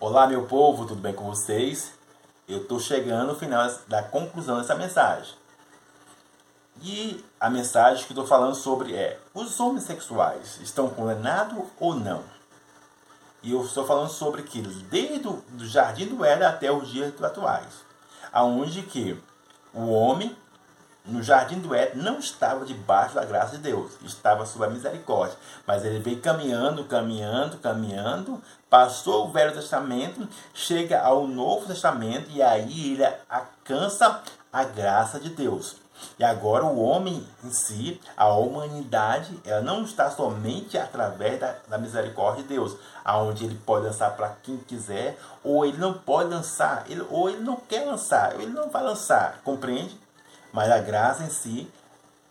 Olá, meu povo, tudo bem com vocês? Eu estou chegando no final da conclusão dessa mensagem. E a mensagem que estou falando sobre é: os homossexuais estão condenados ou não? E eu estou falando sobre que desde o jardim do Éden até os dias atuais, aonde que o homem no jardim do Éden não estava debaixo da graça de Deus, estava sob a misericórdia. Mas ele veio caminhando, caminhando, caminhando, passou o Velho Testamento, chega ao Novo Testamento e aí ele alcança a graça de Deus. E agora o homem em si, a humanidade, ela não está somente através da, da misericórdia de Deus, aonde ele pode lançar para quem quiser, ou ele não pode lançar, ele, ou ele não quer lançar, ou ele não vai lançar, compreende? Mas a graça em si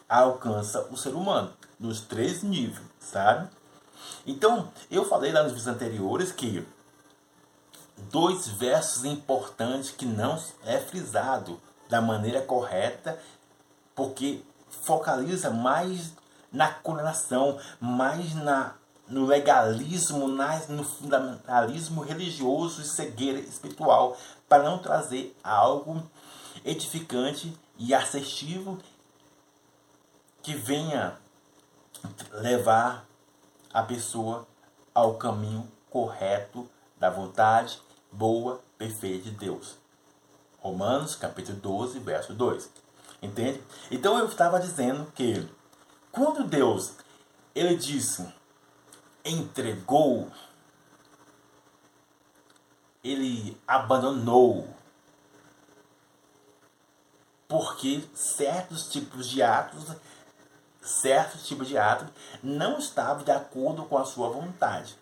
alcança o ser humano nos três níveis, sabe? Então, eu falei lá nos vídeos anteriores que dois versos importantes que não é frisado da maneira correta, porque focaliza mais na condenação, mais na no legalismo, no fundamentalismo religioso e cegueira espiritual, para não trazer algo edificante e assertivo que venha levar a pessoa ao caminho correto da vontade boa, perfeita de Deus. Romanos capítulo 12, verso 2. Entende? Então eu estava dizendo que quando Deus ele disse entregou, ele abandonou porque certos tipos de atos, certos tipos de atos não estavam de acordo com a sua vontade.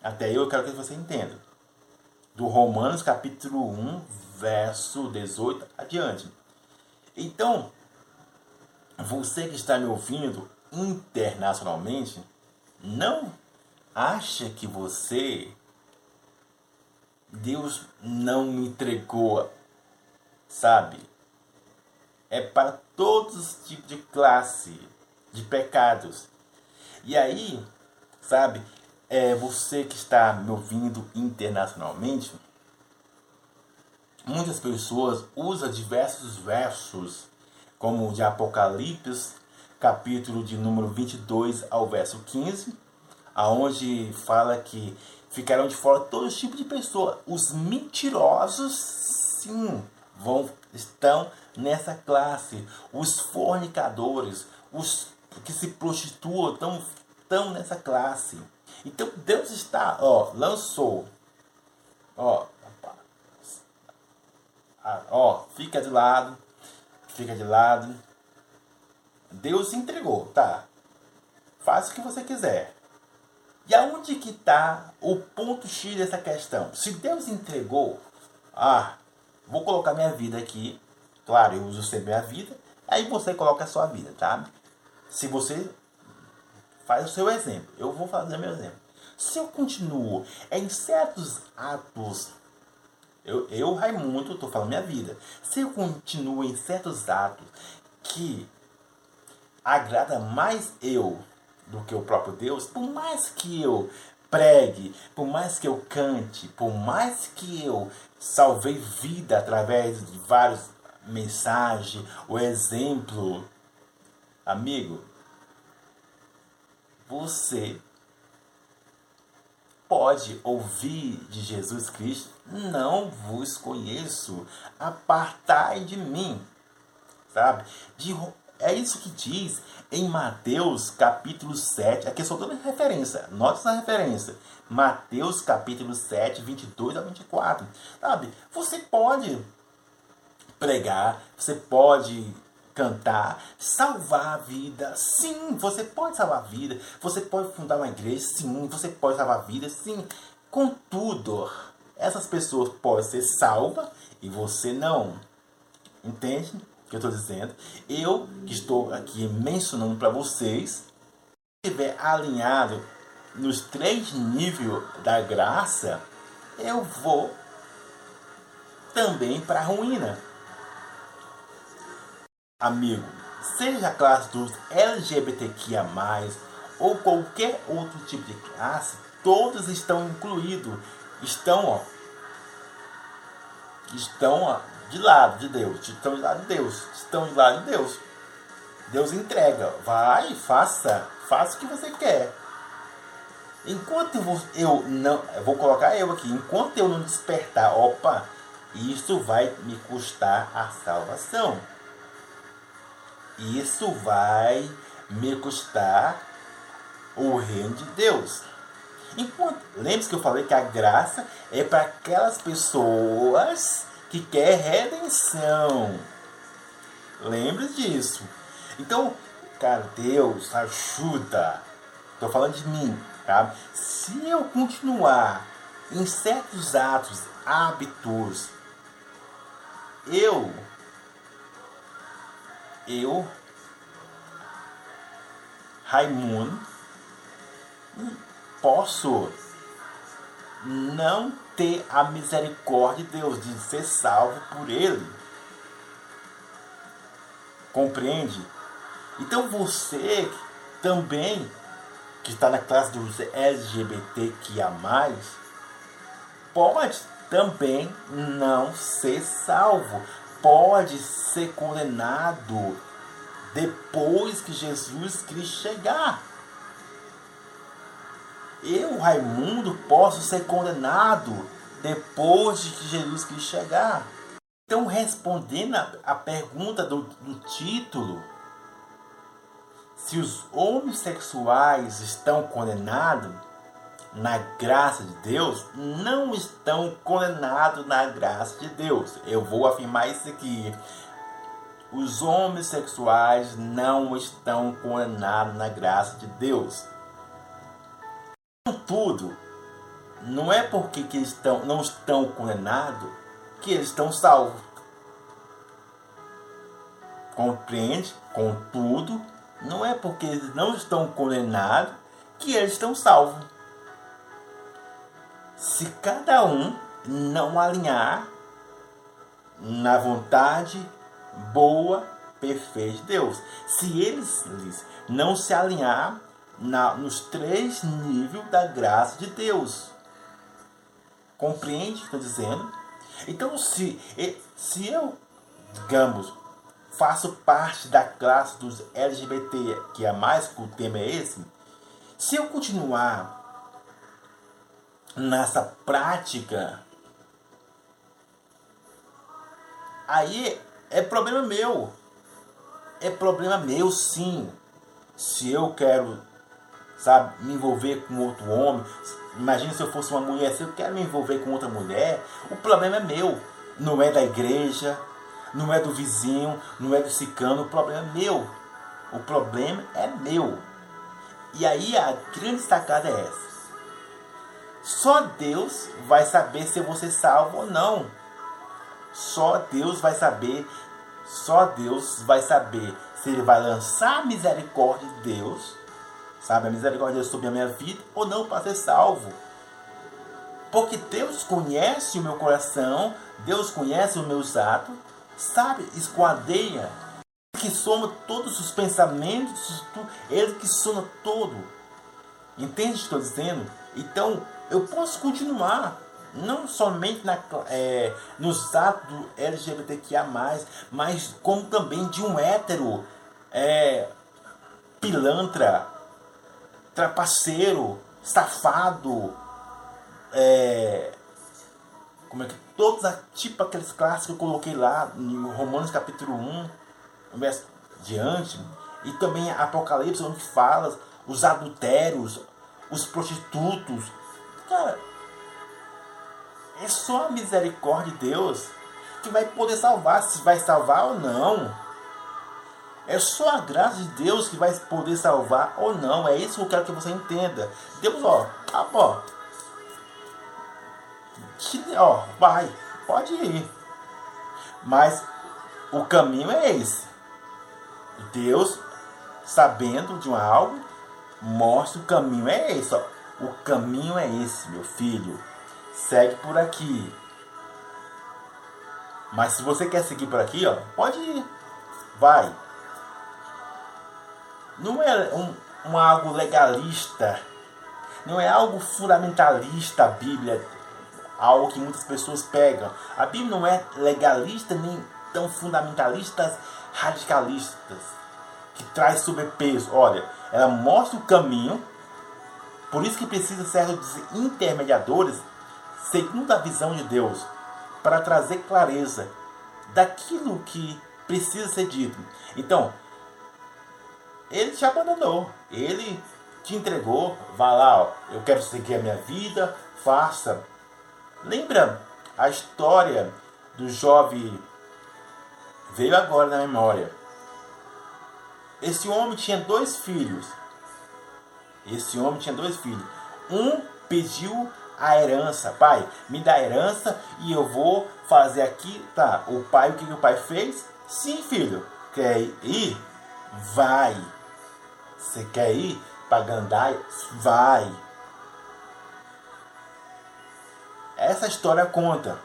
Até eu quero que você entenda. Do Romanos capítulo 1, verso 18 adiante. Então, você que está me ouvindo internacionalmente, não acha que você Deus não me entregou, sabe? É para todos os tipos de classe de pecados. E aí, sabe, é você que está me ouvindo internacionalmente, muitas pessoas usam diversos versos, como o de Apocalipse, capítulo de número 22 ao verso 15, aonde fala que ficarão de fora todos os tipos de pessoas. Os mentirosos, sim, vão estão nessa classe. Os fornicadores, os que se prostituam, estão, estão nessa classe. Então Deus está, ó, lançou, ó, ó, fica de lado, fica de lado. Deus entregou, tá? Faça o que você quiser. E aonde que está o ponto X dessa questão? Se Deus entregou, ah, vou colocar minha vida aqui Claro, eu uso sempre a vida. Aí você coloca a sua vida, tá? Se você faz o seu exemplo, eu vou fazer meu exemplo. Se eu continuo em certos atos, eu, eu Raimundo, estou falando minha vida. Se eu continuo em certos atos que agrada mais eu do que o próprio Deus, por mais que eu pregue, por mais que eu cante, por mais que eu salvei vida através de vários mensagem, o exemplo. Amigo, você pode ouvir de Jesus Cristo: Não vos conheço, apartai de mim. Sabe? De, é isso que diz em Mateus capítulo 7. Aqui é só toda referência, note essa referência. Mateus capítulo 7, 22 a 24. Sabe? Você pode pregar, você pode cantar, salvar a vida. Sim, você pode salvar a vida. Você pode fundar uma igreja. Sim, você pode salvar a vida. Sim, contudo, essas pessoas podem ser salvas e você não. Entende o que eu estou dizendo? Eu que estou aqui mencionando para vocês, estiver alinhado nos três níveis da graça, eu vou também para a ruína. Amigo, seja a classe dos LGBTQIA+, ou qualquer outro tipo de classe, todos estão incluídos. Estão, ó, estão ó, de lado de Deus, estão de lado de Deus, estão de lado de Deus. Deus entrega, vai, faça, faça o que você quer. Enquanto eu, vou, eu não, eu vou colocar eu aqui, enquanto eu não despertar, opa, isso vai me custar a salvação. Isso vai me custar o reino de Deus. Enquanto, lembre-se que eu falei que a graça é para aquelas pessoas que quer redenção. Lembre disso. Então, cara, Deus ajuda. Estou falando de mim, tá? Se eu continuar em certos atos, hábitos, eu, eu, Raimundo, posso não ter a misericórdia de Deus, de ser salvo por Ele. Compreende? Então você também, que está na classe dos LGBTQIA, pode também não ser salvo, pode ser condenado depois que Jesus Cristo chegar eu, Raimundo, posso ser condenado depois de que Jesus Cristo chegar. Então, respondendo a, pergunta do, do título, se os homossexuais estão condenados na graça de Deus, não estão condenados na graça de Deus. Eu vou afirmar isso aqui. Os homossexuais não estão condenados na graça de Deus. Contudo, não é porque que eles estão, não estão condenados que eles estão salvos. Compreende? Contudo, não é porque eles não estão condenados que eles estão salvos. Se cada um não alinhar na vontade boa, perfeita de Deus, se eles não se alinhar na, nos três níveis da graça de Deus. Compreende o que estou dizendo? Então, se, se eu, digamos, faço parte da classe dos LGBT, que é mais que o tema é esse, se eu continuar nessa prática, aí é problema meu. É problema meu, sim. Se eu quero sabe, me envolver com outro homem. Imagina se eu fosse uma mulher, se eu quero me envolver com outra mulher, o problema é meu, não é da igreja, não é do vizinho, não é do cicano, o problema é meu. O problema é meu. E aí a grande sacada é essa. Só Deus vai saber se você é salvo ou não. Só Deus vai saber, só Deus vai saber se ele vai lançar a misericórdia de Deus sabe, a misericórdia sobre a minha vida ou não para ser salvo. Porque Deus conhece o meu coração, Deus conhece os meus atos, sabe, esquadreia, que soma todos os pensamentos, Ele que soma todo. Entende o que estou dizendo? Então, eu posso continuar, não somente na, é, nos atos do LGBTQIA, mas como também de um hétero é, pilantra, trapaceiro, safado, é, como é que todos tipo aqueles clássicos que eu coloquei lá em Romanos capítulo 1, verso diante, e também Apocalipse onde fala os adultérios, os prostitutos. Cara, é só a misericórdia de Deus que vai poder salvar, se vai salvar ou não. É só a graça de Deus que vai poder salvar ou não. É isso que eu quero que você entenda. Deus, ó, ah, ó, ó, vai, pode ir. Mas o caminho é esse. Deus, sabendo de algo, mostra o caminho é esse. Ó. O caminho é esse, meu filho. Segue por aqui. Mas se você quer seguir por aqui, ó, pode ir. Vai não é um, um algo legalista, não é algo fundamentalista a Bíblia. algo que muitas pessoas pegam. A Bíblia não é legalista nem tão fundamentalistas radicalistas que traz sobrepeso. Olha, ela mostra o caminho, por isso que precisa certos intermediadores segundo a visão de Deus, para trazer clareza daquilo que precisa ser dito. Então, ele te abandonou, ele te entregou, vá lá, ó, eu quero seguir a minha vida, faça. Lembra a história do jovem veio agora na memória. Esse homem tinha dois filhos. Esse homem tinha dois filhos. Um pediu a herança. Pai, me dá a herança e eu vou fazer aqui. Tá, o pai, o que, que o pai fez? Sim, filho. Quer ir? Vai. Você quer ir para Gandai? Vai. Essa história conta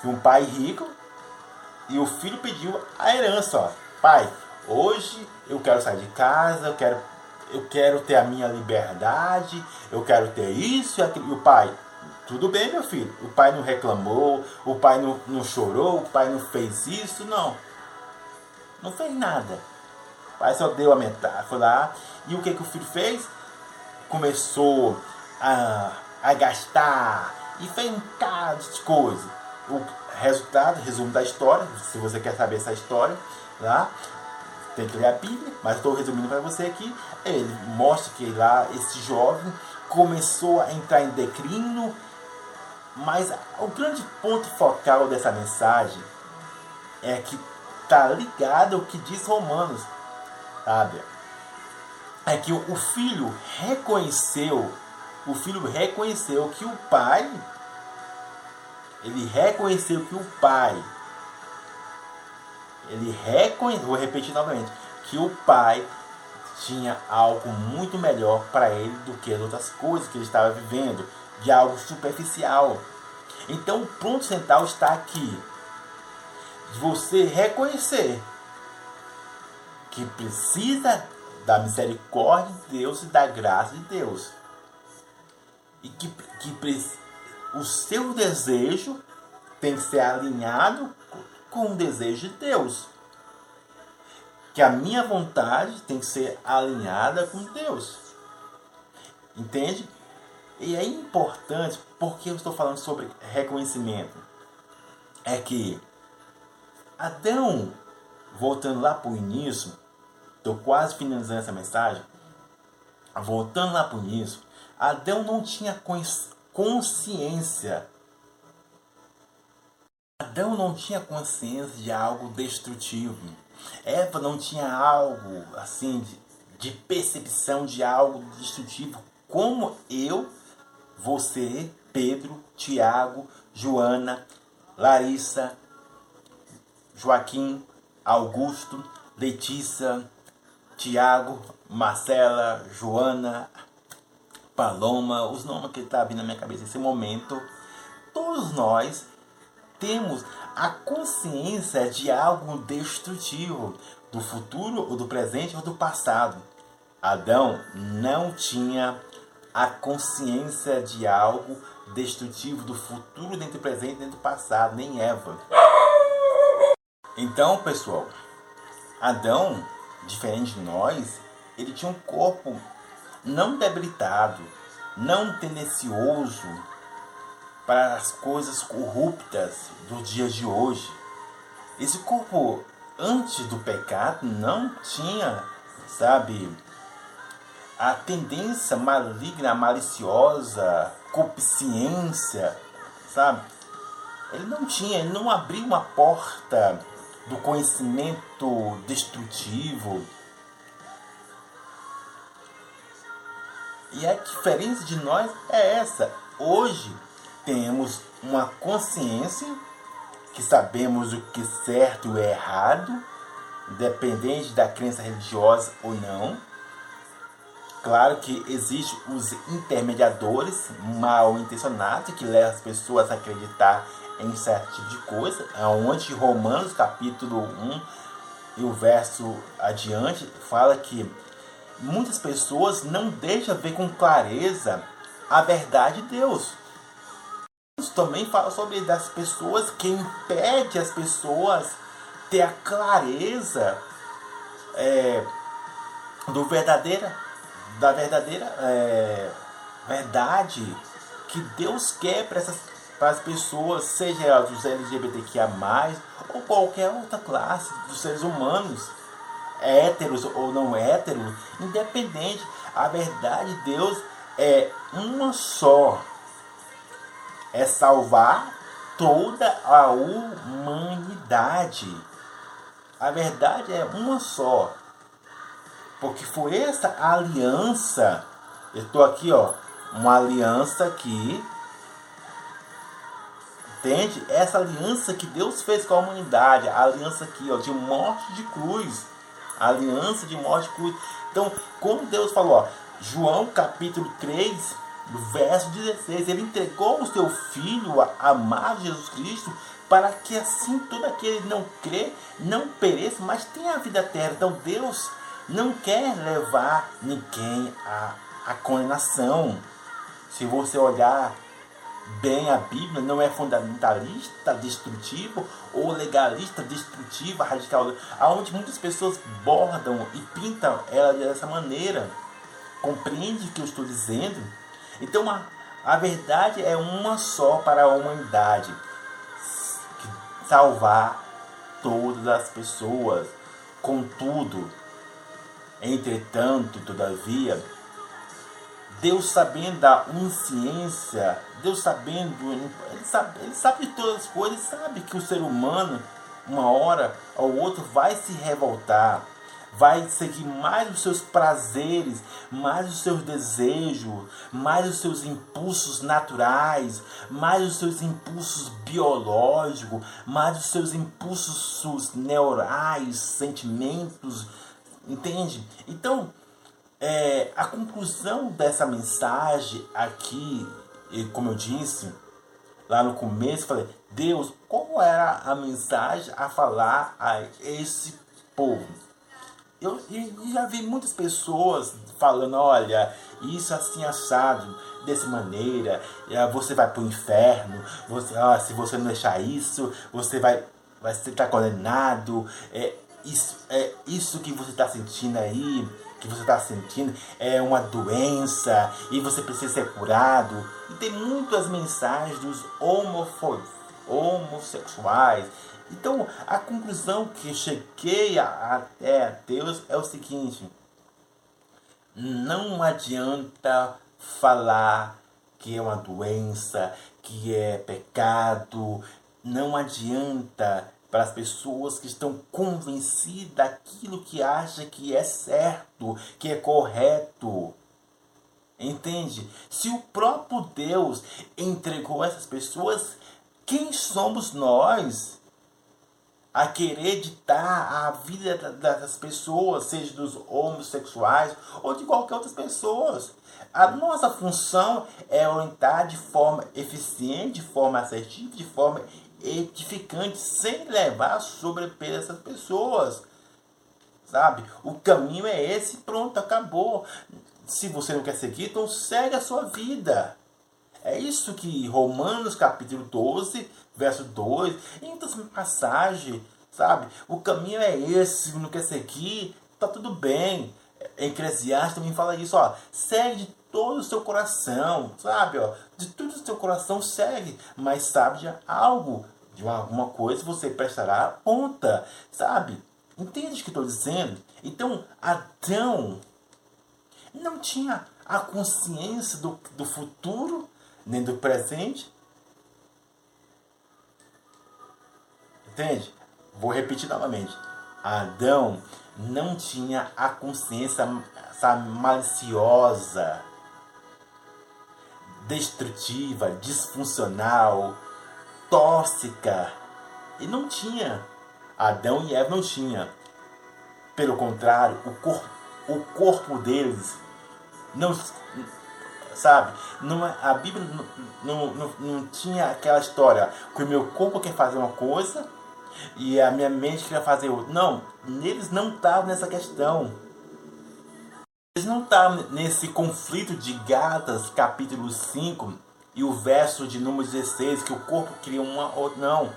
que um pai rico e o filho pediu a herança. Ó. Pai, hoje eu quero sair de casa, eu quero eu quero ter a minha liberdade, eu quero ter isso e aquilo. E o pai, tudo bem, meu filho. O pai não reclamou, o pai não, não chorou, o pai não fez isso, não. Não fez nada. O pai só deu a foi lá. E o que, que o filho fez? Começou a, a gastar e fez um bocado de coisa. O resultado, resumo da história, se você quer saber essa história, lá, tem que ler a Bíblia, mas estou resumindo para você aqui. Ele mostra que lá esse jovem começou a entrar em declínio, mas o grande ponto focal dessa mensagem é que está ligado ao que diz Romanos, sabe? É que o filho reconheceu, o filho reconheceu que o pai, ele reconheceu que o pai ele reconheceu, vou repetir novamente, que o pai tinha algo muito melhor para ele do que as outras coisas que ele estava vivendo, de algo superficial. Então o ponto central está aqui. Você reconhecer que precisa da misericórdia de Deus e da graça de Deus. E que, que o seu desejo tem que ser alinhado com o desejo de Deus. Que a minha vontade tem que ser alinhada com Deus. Entende? E é importante, porque eu estou falando sobre reconhecimento. É que Adão, voltando lá para o início, estou quase finalizando essa mensagem. Voltando lá para o início, Adão não tinha consciência Adão não tinha consciência de algo destrutivo. Eva não tinha algo assim de, de percepção de algo destrutivo, como eu, você, Pedro, Tiago, Joana, Larissa, Joaquim, Augusto, Letícia, Tiago, Marcela, Joana, Paloma, os nomes que estão tá vindo na minha cabeça nesse momento, todos nós temos a consciência de algo destrutivo, do futuro ou do presente ou do passado. Adão não tinha a consciência de algo destrutivo do futuro dentro do presente dentro do passado, nem Eva. Então, pessoal, Adão, diferente de nós, ele tinha um corpo não debilitado, não tendencioso, para as coisas corruptas do dia de hoje. Esse corpo antes do pecado não tinha, sabe, a tendência maligna, maliciosa, consciência, sabe? Ele não tinha, ele não abriu uma porta do conhecimento destrutivo. E a diferença de nós é essa. Hoje, temos uma consciência que sabemos o que é certo e errado, independente da crença religiosa ou não. Claro que existem os intermediadores mal intencionados que levam as pessoas a acreditar em certo tipo de coisa, onde Romanos capítulo 1 e o verso adiante fala que muitas pessoas não deixam ver com clareza a verdade de Deus. Também fala sobre das pessoas que impede as pessoas ter a clareza é, do verdadeira, da verdadeira é, verdade que Deus quer para essas para as pessoas, seja elas os LGBTQIA+, ou qualquer outra classe dos seres humanos, héteros ou não héteros, independente. A verdade de Deus é uma só. É salvar toda a humanidade. A verdade é uma só. Porque foi essa aliança. Eu estou aqui, ó. Uma aliança aqui Entende? Essa aliança que Deus fez com a humanidade, a aliança aqui, ó, de morte de cruz. A aliança de morte de cruz. Então, como Deus falou, ó, João capítulo 3, verso 16, ele entregou o seu filho amado Jesus Cristo para que assim todo aquele não crê, não pereça, mas tenha a vida eterna. Então Deus não quer levar ninguém à, à condenação. Se você olhar bem a Bíblia não é fundamentalista, destrutivo ou legalista, destrutiva, radical, aonde muitas pessoas bordam e pintam ela dessa maneira. Compreende o que eu estou dizendo? Então a, a verdade é uma só para a humanidade: salvar todas as pessoas. Contudo, entretanto, todavia, Deus sabendo da onisciência, Deus sabendo, ele sabe, ele sabe de todas as coisas, sabe que o ser humano, uma hora ou outra, vai se revoltar, vai seguir mais os seus prazeres, mais os seus desejos, mais os seus impulsos naturais, mais os seus impulsos biológicos, mais os seus impulsos neurais, sentimentos, entende? Então, é, a conclusão dessa mensagem aqui, como eu disse lá no começo, falei, Deus, qual era a mensagem a falar a esse povo? Eu, já vi muitas pessoas falando, olha, isso assim assado, dessa maneira, é, você vai para o inferno, você, ó, se você não deixar isso, você vai, vai estar tá condenado, é, isso, é isso que você está sentindo aí que você está sentindo é uma doença e você precisa ser curado. E tem muitas mensagens dos homossexuais. Então, a conclusão que cheguei até a Deus é o seguinte: não adianta falar que é uma doença, que é pecado, não adianta para as pessoas que estão convencidas daquilo que acha que é certo, que é correto. Entende? Se o próprio Deus entregou essas pessoas, quem somos nós a querer ditar a vida das pessoas, seja dos homossexuais ou de qualquer outras pessoas? A nossa função é orientar de forma eficiente, de forma assertiva, de forma edificante, sem levar sobrepeso essas pessoas. Sabe? O caminho é esse, pronto, acabou. Se você não quer seguir, então segue a sua vida. É isso que Romanos capítulo 12, verso 2, em outras passagens, sabe? O caminho é esse, se não quer seguir, tá tudo bem. Eclesiastes também fala isso, ó. Segue de todo o seu coração, sabe? Ó, de todo o seu coração segue, mas sabe de algo, de alguma coisa você prestará conta, sabe? Entende o que estou dizendo? Então, Adão não tinha a consciência do, do futuro, nem do presente. Entende? Vou repetir novamente. Adão não tinha a consciência maliciosa destrutiva, disfuncional, tóxica. E não tinha. Adão e Eva não tinha. Pelo contrário, o corpo, o corpo deles não sabe? Não, é, a Bíblia não, não, não, tinha aquela história que o meu corpo quer fazer uma coisa e a minha mente quer fazer outra. Não, eles não estavam nessa questão. Eles não estavam nesse conflito de Gálatas, capítulo 5 e e o verso de número 16, que o corpo cria uma ou não.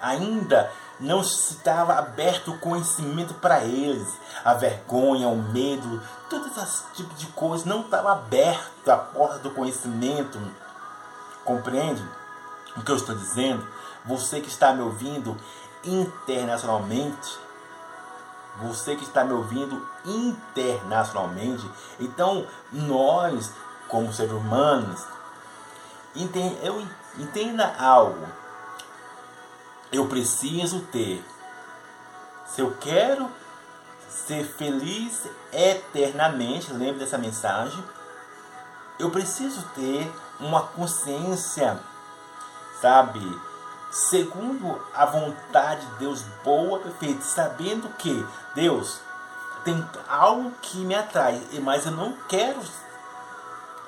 Ainda não estava aberto o conhecimento para eles. A vergonha, o medo, todo esse tipo de coisa não estava aberto a porta do conhecimento. Compreende o que eu estou dizendo? Você que está me ouvindo internacionalmente, você que está me ouvindo internacionalmente, então nós, como seres humanos, entenda algo eu preciso ter. Se eu quero ser feliz eternamente, lembre dessa mensagem, eu preciso ter uma consciência, sabe, segundo a vontade de Deus boa, perfeita, sabendo que Deus tem algo que me atrai, mas eu não quero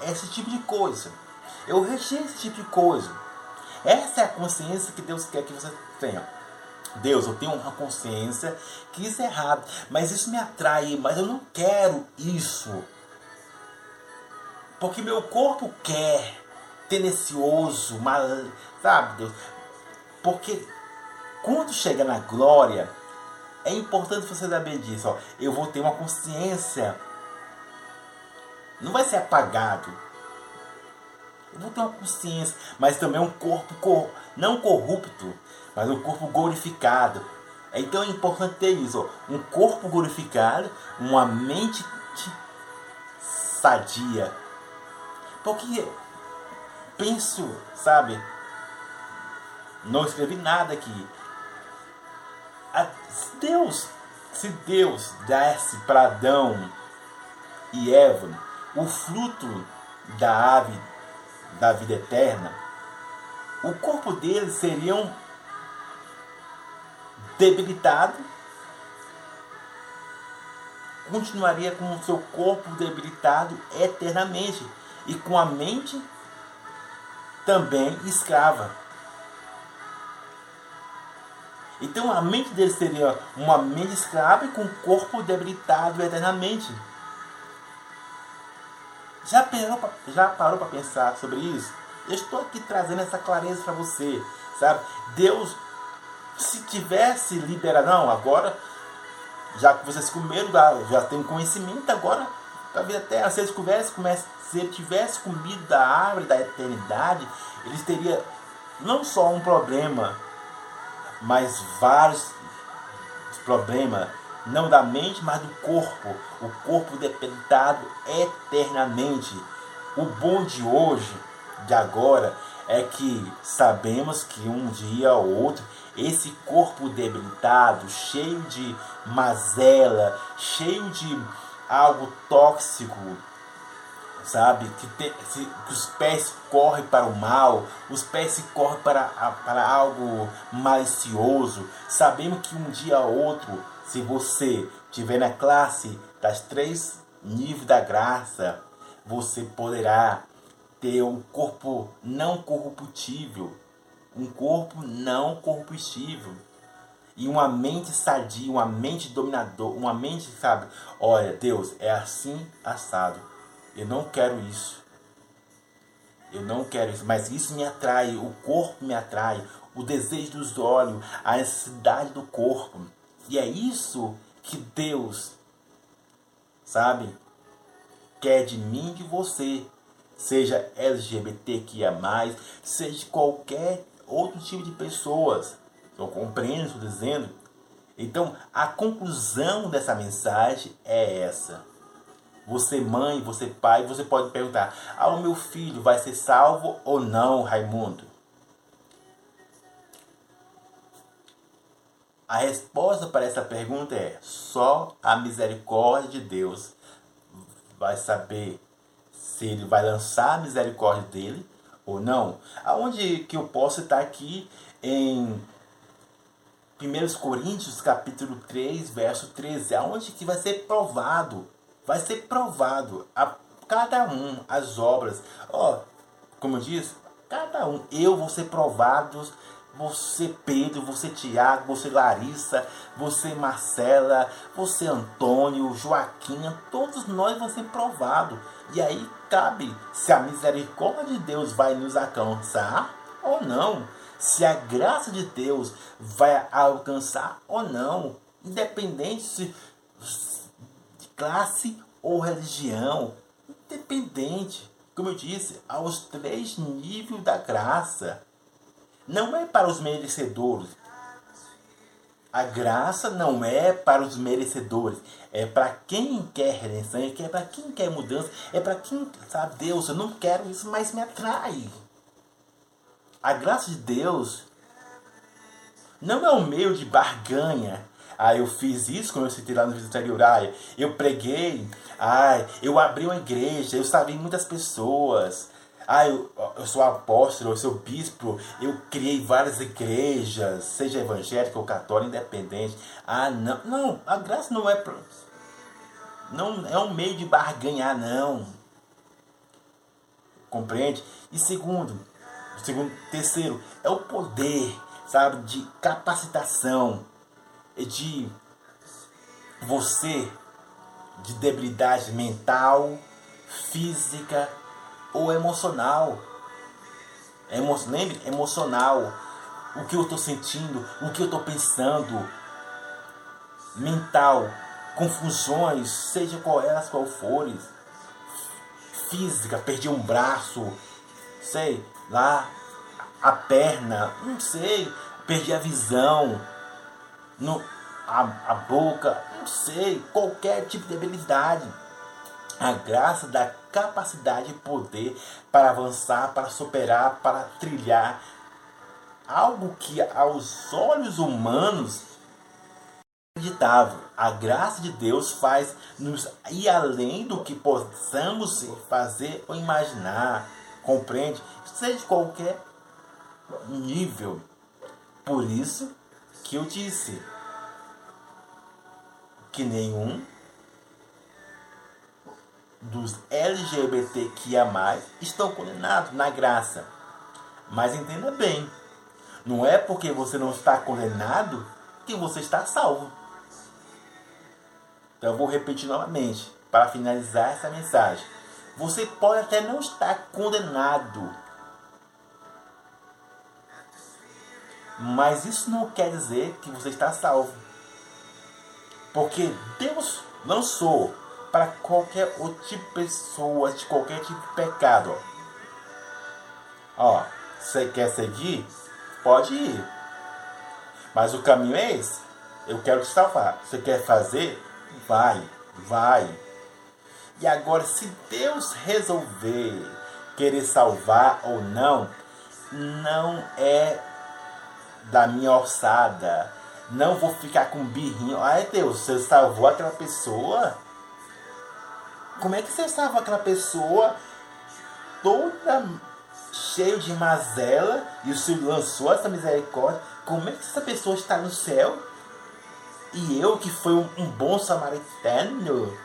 esse tipo de coisa. Eu rejeito esse tipo de coisa. Essa é a consciência que Deus quer que você tenha. Deus, eu tenho uma consciência que isso é errado, mas isso me atrai, mas eu não quero isso. Porque meu corpo quer, tendencioso, mal, sabe, Deus? Porque quando chega na glória, é importante você saber disso. Ó. Eu vou ter uma consciência. Não vai ser apagado. Eu vou ter uma consciência, mas também um corpo cor, não corrupto, mas um corpo glorificado. Então é importante ter isso, ó, um corpo glorificado, uma mente sadia. Porque penso, sabe? Não escrevi nada aqui. Se Deus, se Deus desse para Adão e Eva o fruto da ave da vida eterna, o corpo deles seriam debilitado, continuaria com o seu corpo debilitado eternamente e com a mente também escrava. Então a mente dele seria uma mente escrava e com o corpo debilitado eternamente. Já parou, já parou para pensar sobre isso? Eu estou aqui trazendo essa clareza para você, sabe? Deus se tivesse liberado, não, agora, já que vocês comeram, já, tem conhecimento, agora a vida terra, se eles tivessem, se ele tivesse comido da árvore da eternidade, eles teriam não só um problema, mas vários problemas, não da mente, mas do corpo, o corpo debilitado eternamente. O bom de hoje, de agora, é que sabemos que um dia ou outro esse corpo debilitado, cheio de mazela, cheio de algo tóxico, sabe? Que, te, que os pés correm para o mal, os pés correm para, para algo malicioso. Sabemos que um dia ou outro, se você estiver na classe das três níveis da graça, você poderá ter um corpo não corruptível um corpo não corruptível e uma mente sadia, uma mente dominadora, uma mente, sabe? Olha, Deus, é assim assado. Eu não quero isso. Eu não quero isso, mas isso me atrai, o corpo me atrai, o desejo dos olhos, a necessidade do corpo. E é isso que Deus, sabe, quer de mim e de você. Seja LGBTQIA, seja qualquer outro tipo de pessoas. Eu compreendo, estou dizendo. Então, a conclusão dessa mensagem é essa. Você, mãe, você, pai, você pode perguntar: Ah, o meu filho vai ser salvo ou não, Raimundo? A resposta para essa pergunta é: só a misericórdia de Deus vai saber se ele vai lançar a misericórdia dele ou não. Aonde que eu posso estar aqui em 1 Coríntios capítulo 3, verso 13, aonde que vai ser provado, vai ser provado a cada um as obras. Ó, oh, como diz, cada um, eu vou ser provado você Pedro, você Tiago, você Larissa, você Marcela, você Antônio, Joaquim, todos nós vamos ser provados. E aí cabe se a misericórdia de Deus vai nos alcançar ou não. Se a graça de Deus vai alcançar ou não. Independente de classe ou religião. Independente, como eu disse, aos três níveis da graça. Não é para os merecedores. A graça não é para os merecedores, é para quem quer redenção, é para quem quer mudança, é para quem sabe, Deus, eu não quero isso, mas me atrai. A graça de Deus não é um meio de barganha. Ah, eu fiz isso, como eu citei lá no vídeo anterior. Ah, eu preguei, ah, eu abri uma igreja, eu salvei muitas pessoas. Ah, eu, eu sou apóstolo, eu sou bispo, eu criei várias igrejas, seja evangélica ou católica, independente. Ah, não, não, a graça não é não é um meio de barganhar, não. Compreende? E segundo, segundo, terceiro, é o poder, sabe, de capacitação, de você, de debilidade mental, física, ou emocional. Emo lembre, emocional. O que eu estou sentindo, o que eu estou pensando. Mental. Confusões, seja qual elas qual forem. Física, perdi um braço, sei, lá, a perna, não sei, perdi a visão, no, a, a boca, não sei, qualquer tipo de habilidade a graça da capacidade e poder para avançar, para superar, para trilhar algo que aos olhos humanos é acreditável. A graça de Deus faz nos ir além do que possamos fazer ou imaginar. Compreende? Seja de qualquer nível. Por isso que eu disse que nenhum dos LGBTQIA+, estão condenados na graça. Mas entenda bem, não é porque você não está condenado que você está salvo. Então eu vou repetir novamente, para finalizar essa mensagem. Você pode até não estar condenado, mas isso não quer dizer que você está salvo. Porque Deus lançou para qualquer outro tipo de pessoa, de qualquer tipo de pecado. Ó, você quer seguir? Pode ir. Mas o caminho é esse. Eu quero te salvar. Você quer fazer? Vai, vai. E agora, se Deus resolver querer salvar ou não, não é da minha alçada. Não vou ficar com birrinho. Ai Deus, você salvou aquela pessoa? Como é que você estava aquela pessoa toda cheio de mazela e o Senhor lançou essa misericórdia? Como é que essa pessoa está no céu? E eu que fui um, um bom samaritano,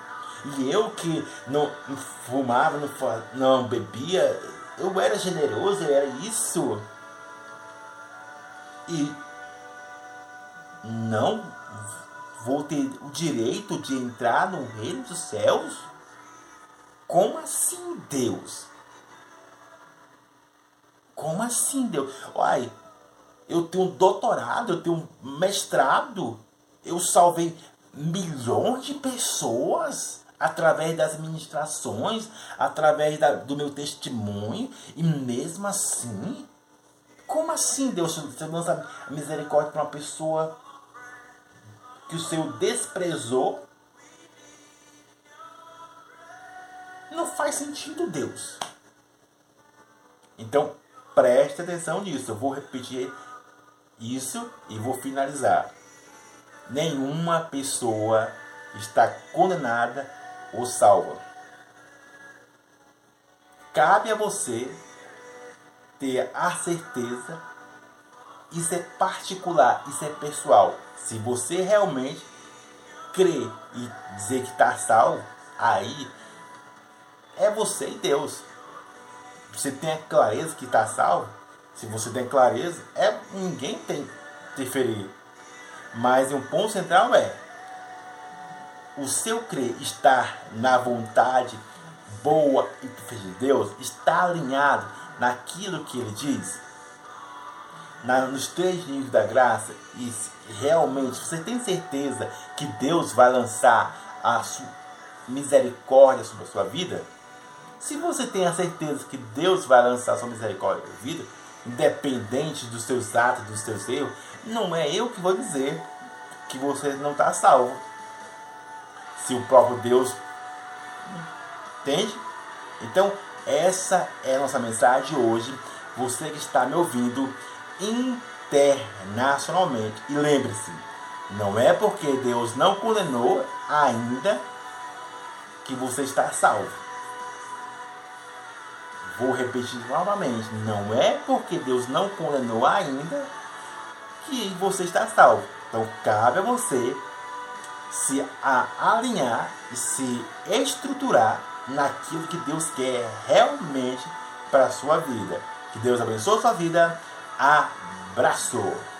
e eu que não fumava, não, não bebia, eu era generoso, eu era isso. E não vou ter o direito de entrar no reino dos céus? Como assim, Deus? Como assim, Deus? Uai, eu tenho um doutorado, eu tenho um mestrado, eu salvei milhões de pessoas através das ministrações, através da, do meu testemunho, e mesmo assim, como assim, Deus, você não sabe a misericórdia para uma pessoa que o Senhor desprezou Não faz sentido Deus. Então, preste atenção nisso. Eu vou repetir isso e vou finalizar. Nenhuma pessoa está condenada ou salva. Cabe a você ter a certeza, isso é particular, isso é pessoal. Se você realmente crer e dizer que está salvo, aí é você e Deus. Você tem a clareza que está salvo? Se você tem clareza, é, ninguém tem interferir. Mas um ponto central é o seu crer estar na vontade boa e perfeita de Deus, está alinhado naquilo que ele diz, na, nos três níveis da graça, e realmente você tem certeza que Deus vai lançar a misericórdia sobre a sua vida? Se você tem a certeza que Deus vai lançar sua misericórdia sobre a vida, independente dos seus atos, dos seus erros, não é eu que vou dizer que você não está salvo. Se o próprio Deus. Entende? Então, essa é a nossa mensagem hoje. Você que está me ouvindo internacionalmente. E lembre-se, não é porque Deus não condenou ainda que você está salvo. Vou repetir novamente, não é porque Deus não condenou ainda que você está salvo. Então cabe a você se alinhar e se estruturar naquilo que Deus quer realmente para a sua vida. Que Deus abençoe a sua vida. Abraço!